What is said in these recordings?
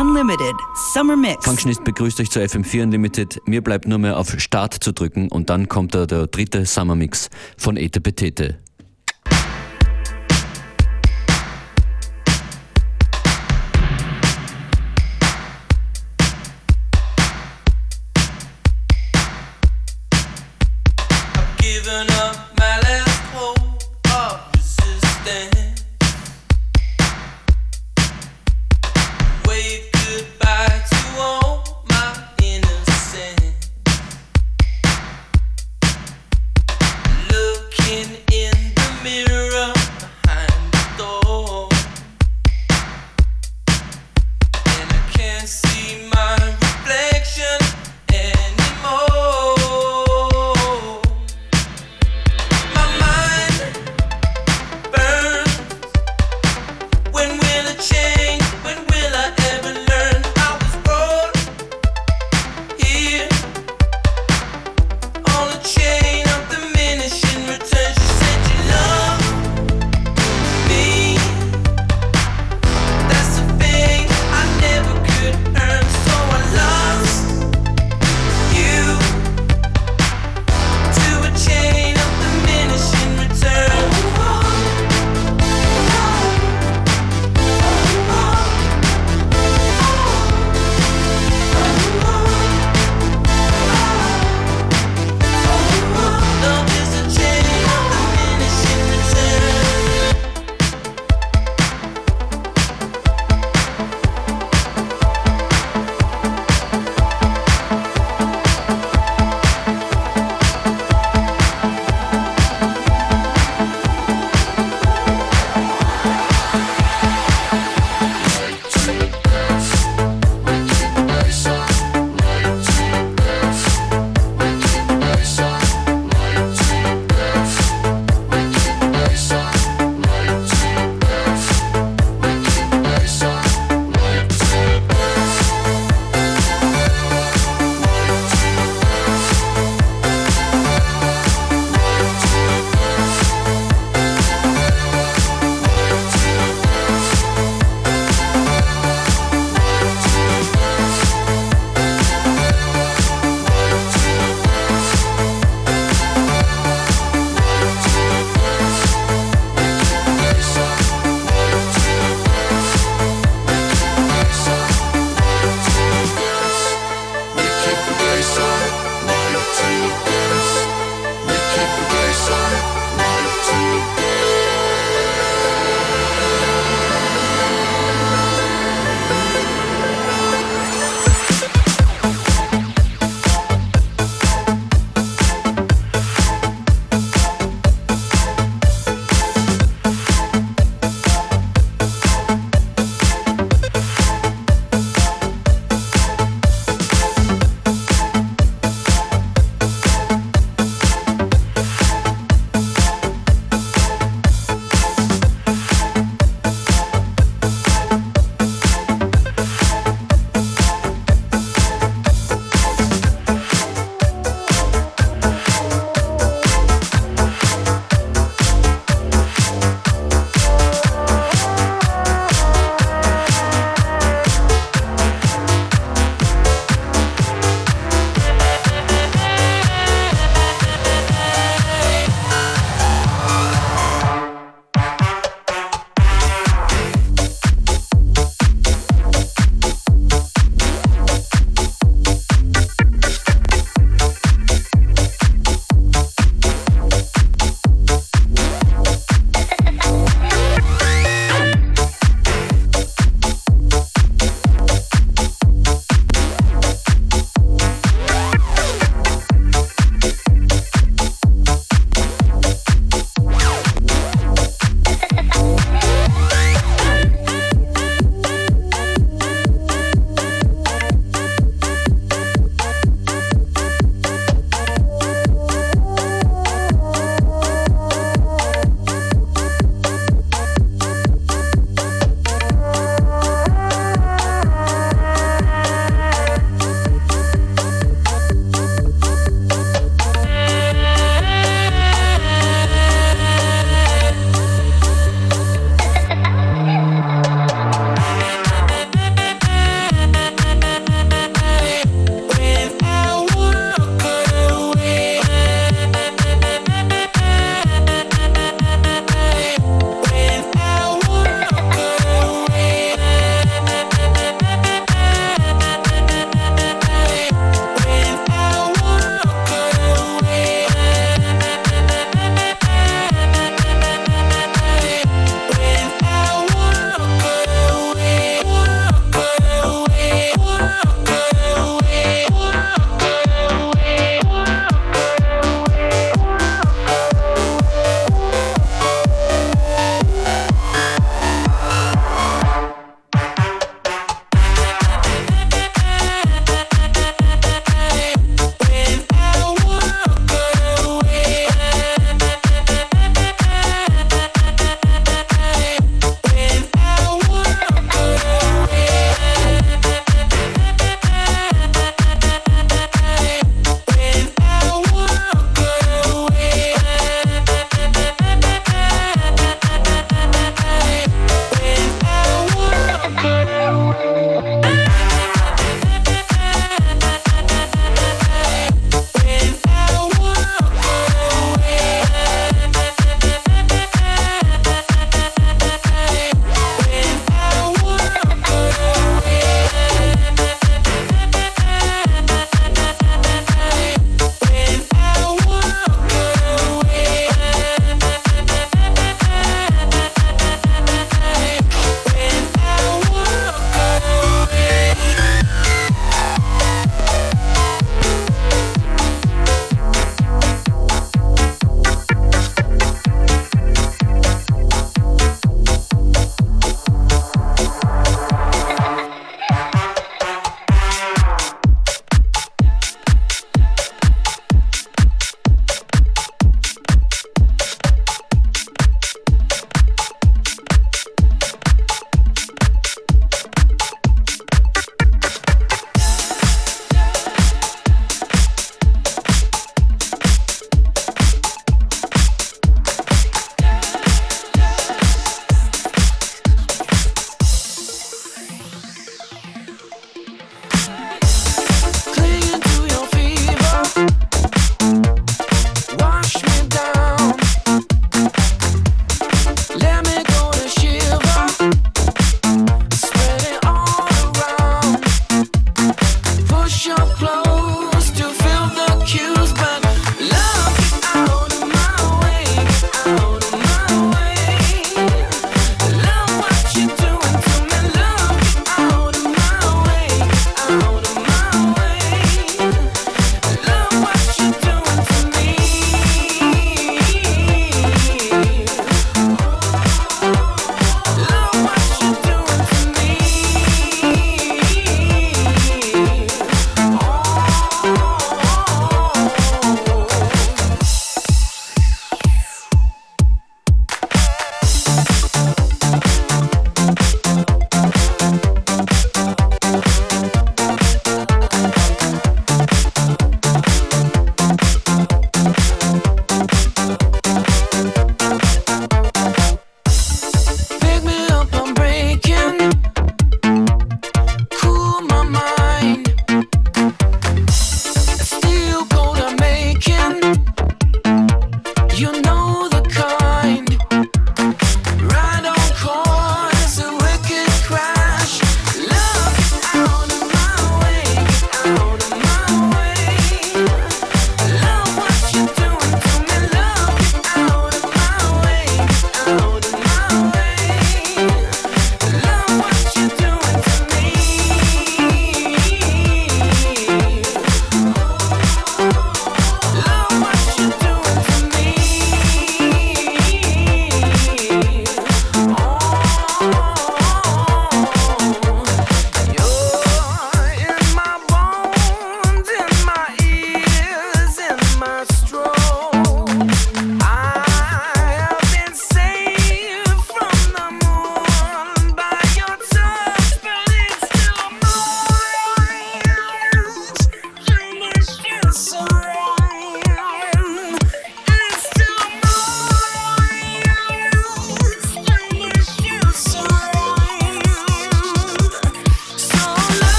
Unlimited Summer Mix. Functionist begrüßt euch zur FM4 Unlimited. Mir bleibt nur mehr auf Start zu drücken und dann kommt da der dritte Summer Mix von Ete Petete.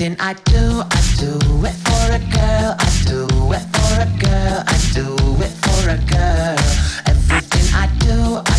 everything I do, I do it for a girl. I do it for a girl. I do it for a girl. Everything I do.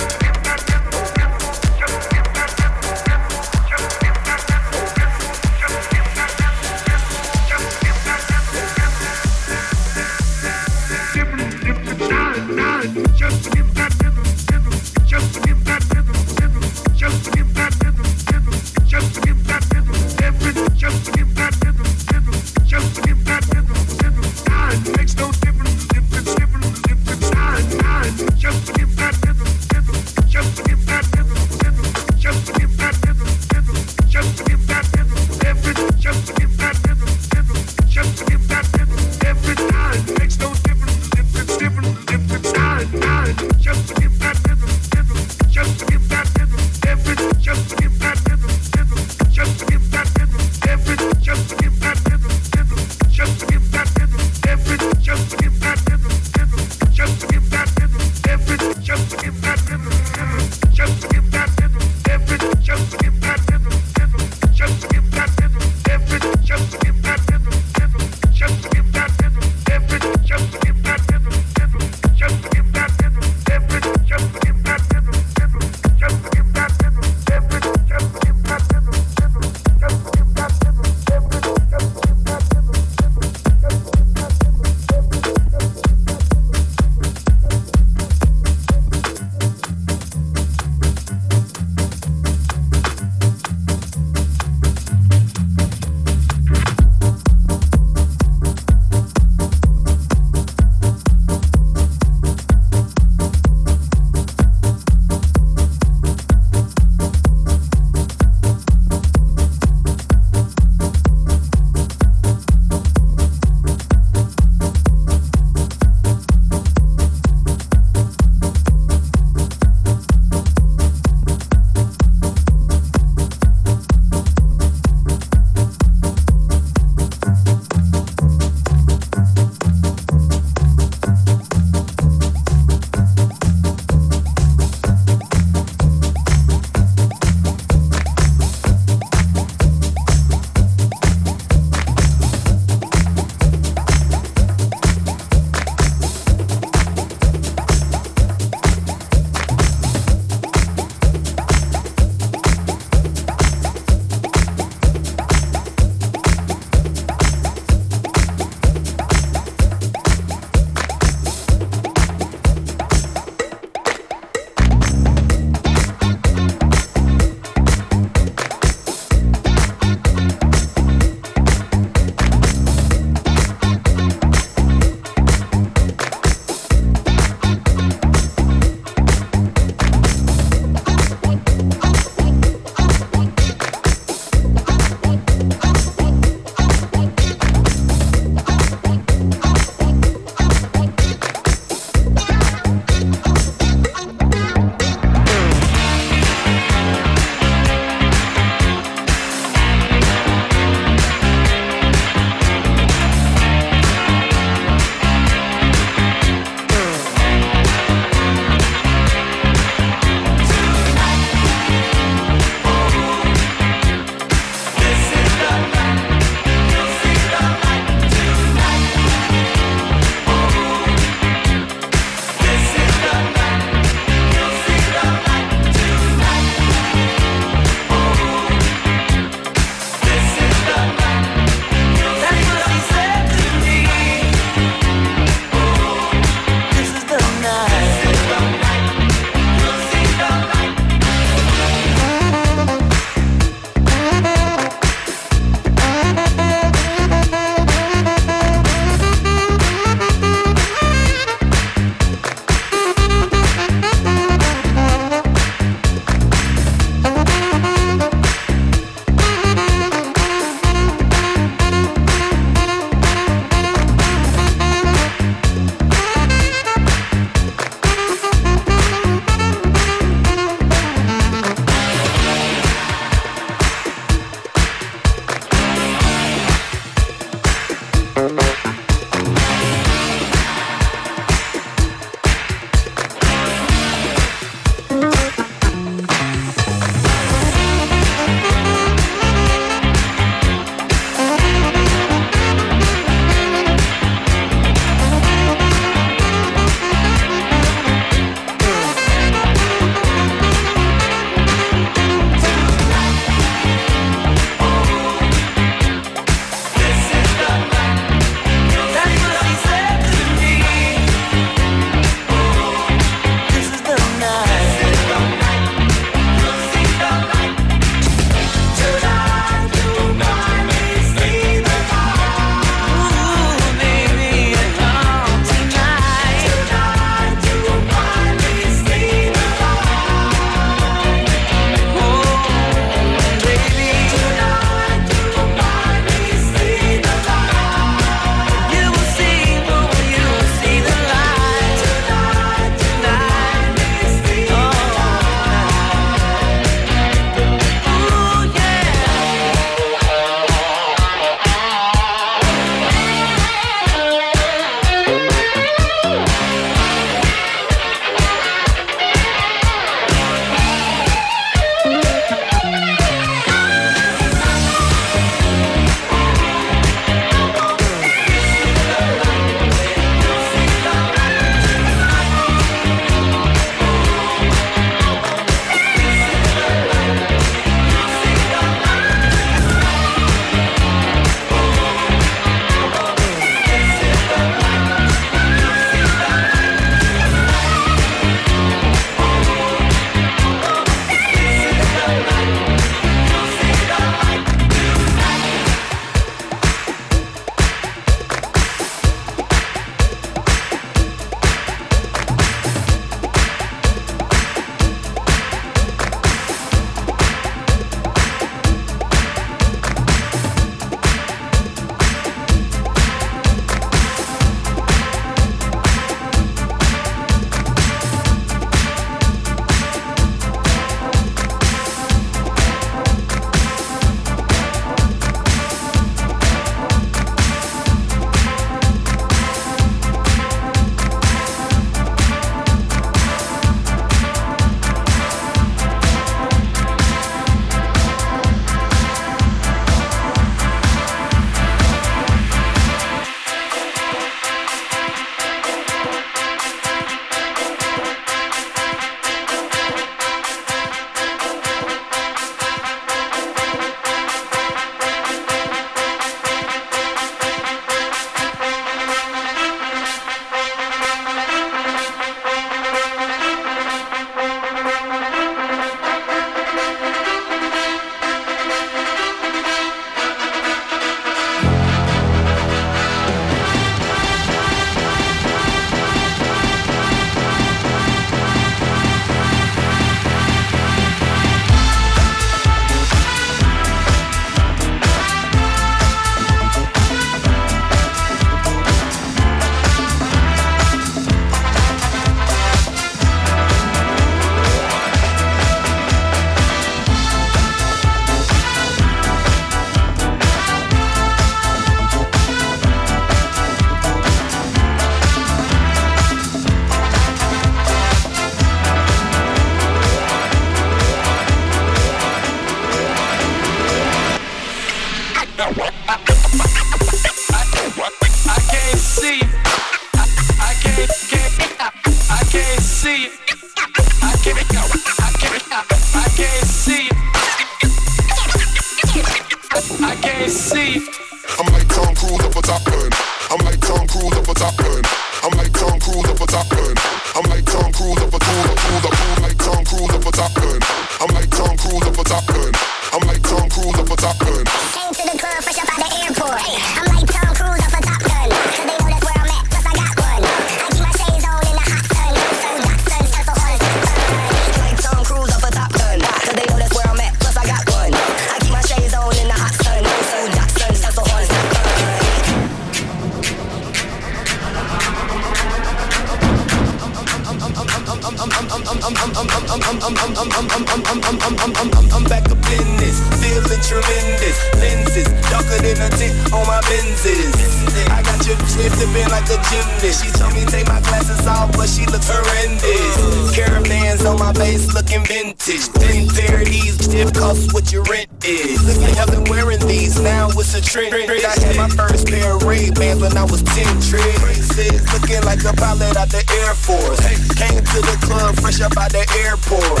Like a gymnast. She told me take my glasses off, but she looks horrendous. Caravans on my face looking vintage. Three pair of these tip costs what your rent is. Looking I've been wearing these now it's a trend. I had my first pair of Ray Bans when I was 10 Traces looking like a pilot out the Air Force. Came to the club fresh up out the airport.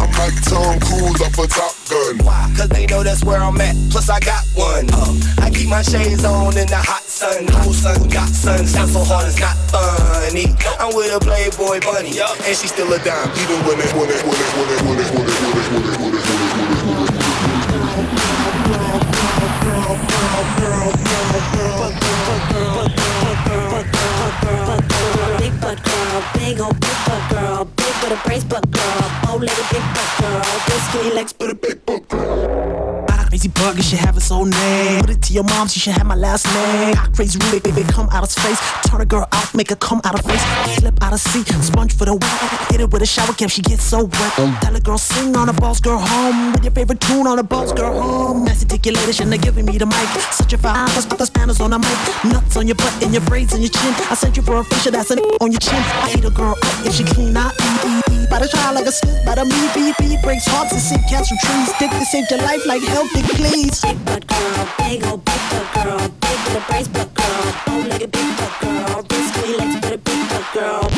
I'm like Tom Cruise up a top gun. Why? Cause they know that's where I'm at. Plus I got one. Uh, I keep my shades on in the hot sun. Whole sun got sun. Sound so hard it's not funny. I'm with a Playboy bunny, and she's still a dime. Even when it, when it, when it, when it, when it, when it, when it, when it, when it, when it, when it. Big butt girl, big old big butt girl, with a brace butt girl, bow legged big butt girl, big skinny legs but a big butt girl. Crazy bug, you should have its own name. Put it to your mom, she should have my last name. Ah, Crazy Rubik, baby, come out of space. Turn a girl out, make her come out of face. Slip out of seat, sponge for the wet. Hit it with a shower cap, she gets so wet. Tell a girl, sing on a boss girl home. With your favorite tune on a boss girl home. Your lady, shouldn't have given me the mic. Such a fire, let's put the spanners on the mic. Nuts on your butt and your braids and your chin. I sent you for a facial, that's an on your chin. I eat a girl up if she clean, I eat, eat, eat. By the try like a slip, by the me, beat, beat. Breaks hearts and sink cats from trees. Dick to save your life like help, dick, please. Big butt girl, big old big butt girl, big with a brace butt girl, bow legged big butt girl, skinny legs but a big butt girl.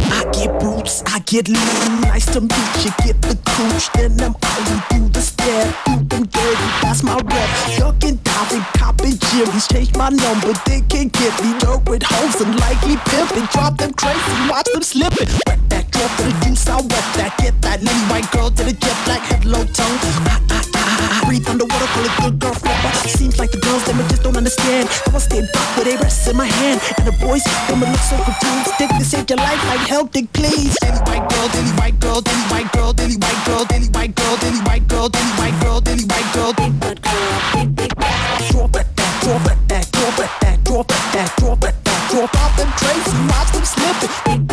I get boots, I get loot. Nice to meet you, get the cooch. Then I'm only do the stare, do them dirty. That's my rep. Ducking they copping jimmies. Change my number, they can't get me. Dirt with hoes and likely pimping. Drop them crazy, watch them slipping. Wet that for the juice, I wet that. Get that lily white girl to the jet black head low tongue. I, I, I, I breathe underwater, call it good girl flipper. Seems like the girls, them just don't understand. How I stay back with they rests in my hand. And the boys, them look so confused. Dick to save your life like help, dick, please. Daily white girl, daily white girl, daily white girl, daily white girl, daily white girl, daily white girl, daily white girl, daily white girl, Big butt girl, big big Drop at that, drop at that, drop at that, drop at that, drop at that, drop off them crazy, watch them slipping.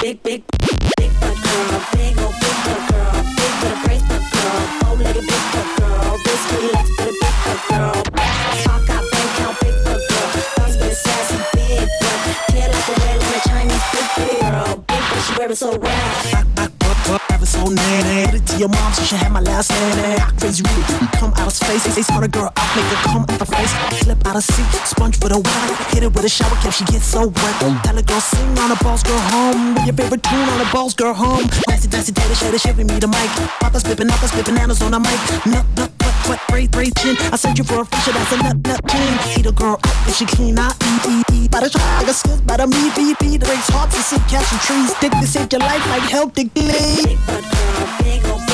Big big big big butt girl, big old big butt girl, big with a brace butt girl, bow legged big butt girl, big skinny legs but a big butt girl. Talk out bank count big butt girl, thumbs with a sassy big butt, tail like a whale on a Chinese big big girl, big butt she wear it so well. Ever so nanny. To your mom, she should have my last name. Act crazy rude, come out of space. They smart a girl out, make her come out the face. Slip out of seat, sponge for the wet. Hit it with a shower cap, she gets so wet. Tell a girl, sing on a boss girl home. With your favorite tune on a boss girl home. Nasty, nasty, tater, shader, shipping me the mic. Papa slipping, Papa slipping, bananas on the mic. Nut, nut, wet, wet, braid, braid, chin. I sent you for a fisher, that's a nut, nut, chin. Eat a girl up if she clean, I eat, eat, eat. By the try, like a skills, by the me, beat, beat. The breaks hearts and sit, catch some trees. Dick to save your life like help, dick, please. Big butt girl, big old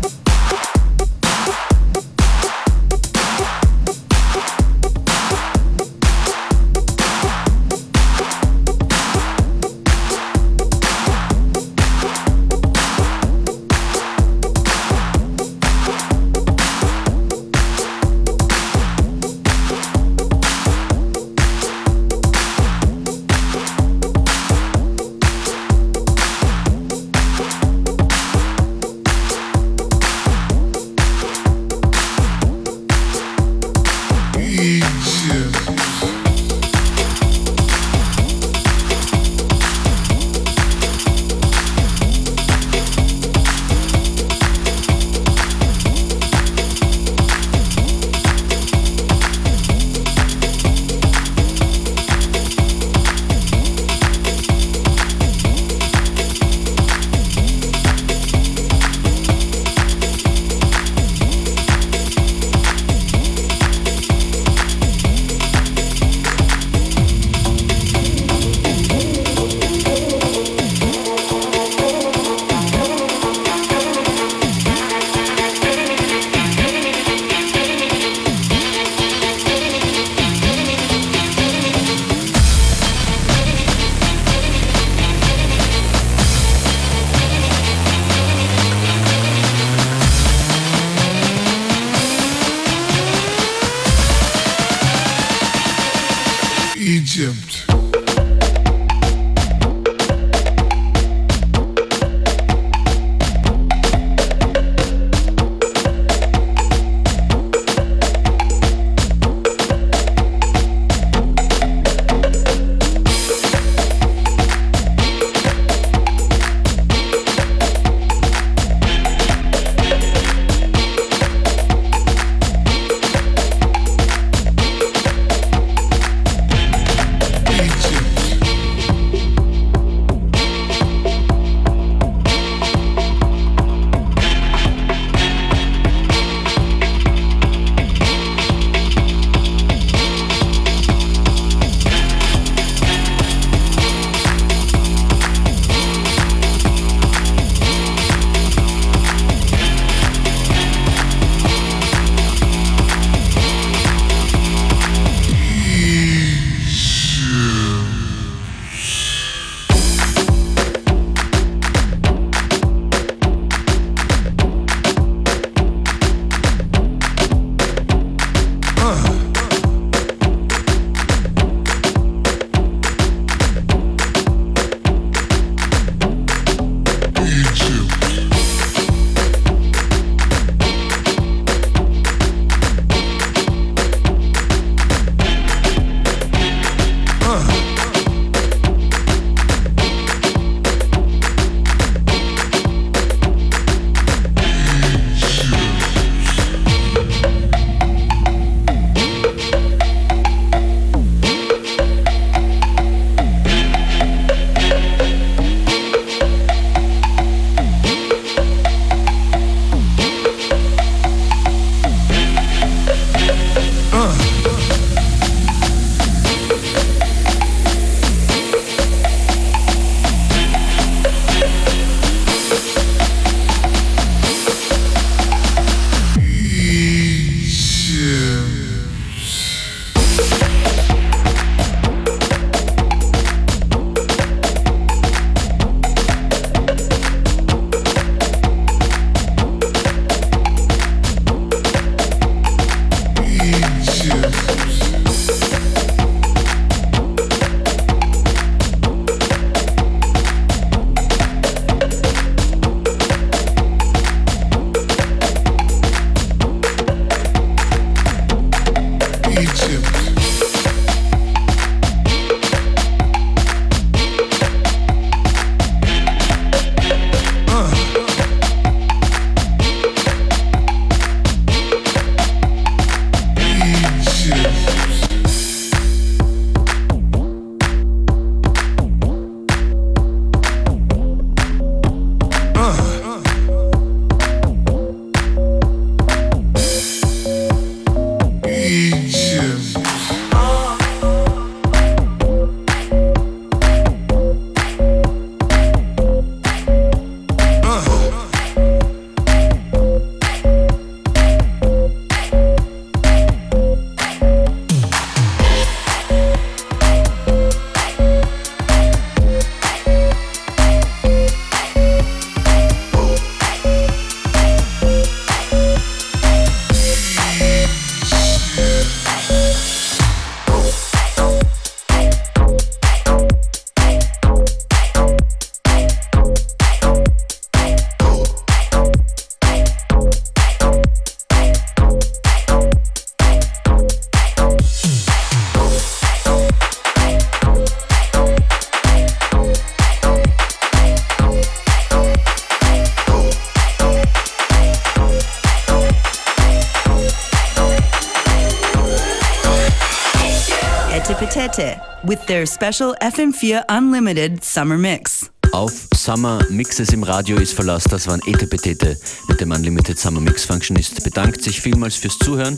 with their special FM4 Unlimited Summer Mix. Auf Summer Mixes im Radio ist Verlass. Das waren Etepetete mit dem Unlimited Summer Mix Functionist. Bedankt sich vielmals fürs Zuhören.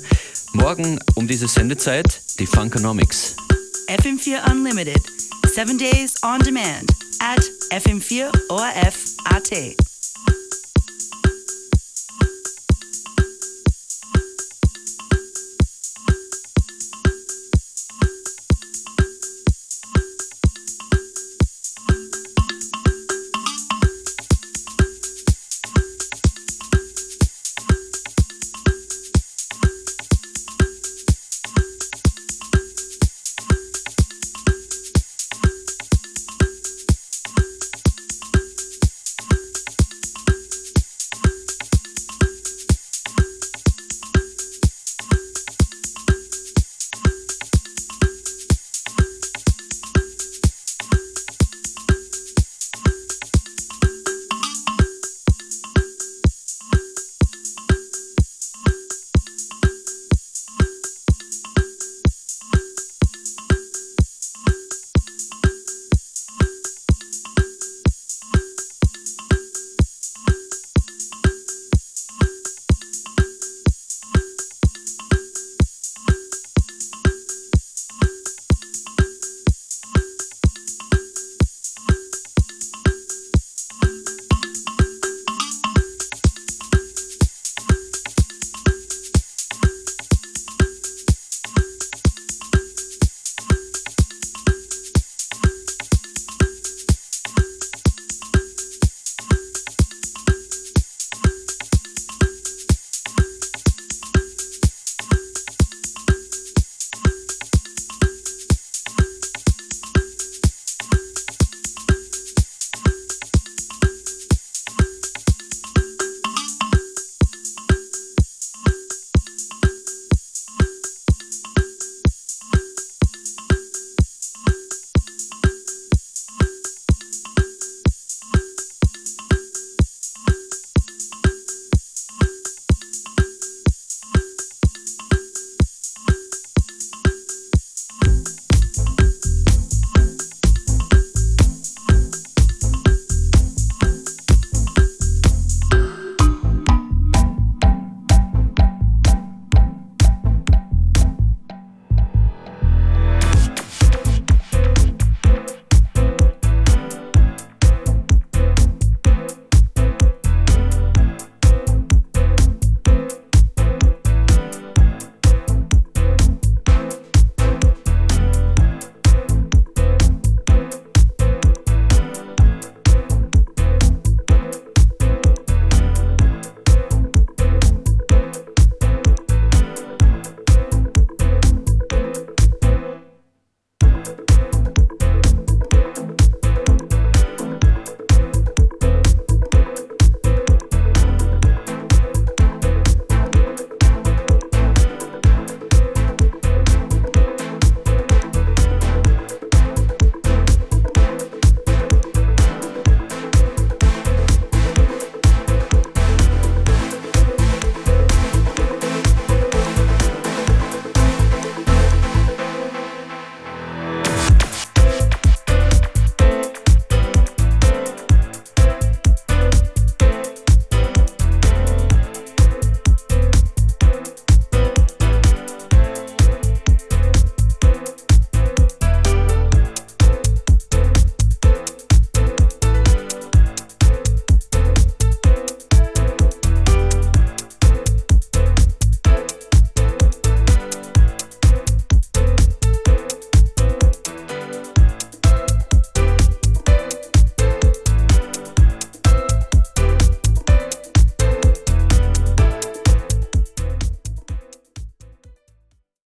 Morgen um diese Sendezeit die Funkonomics. FM4 Unlimited, seven days on demand at FM4 ORF AT.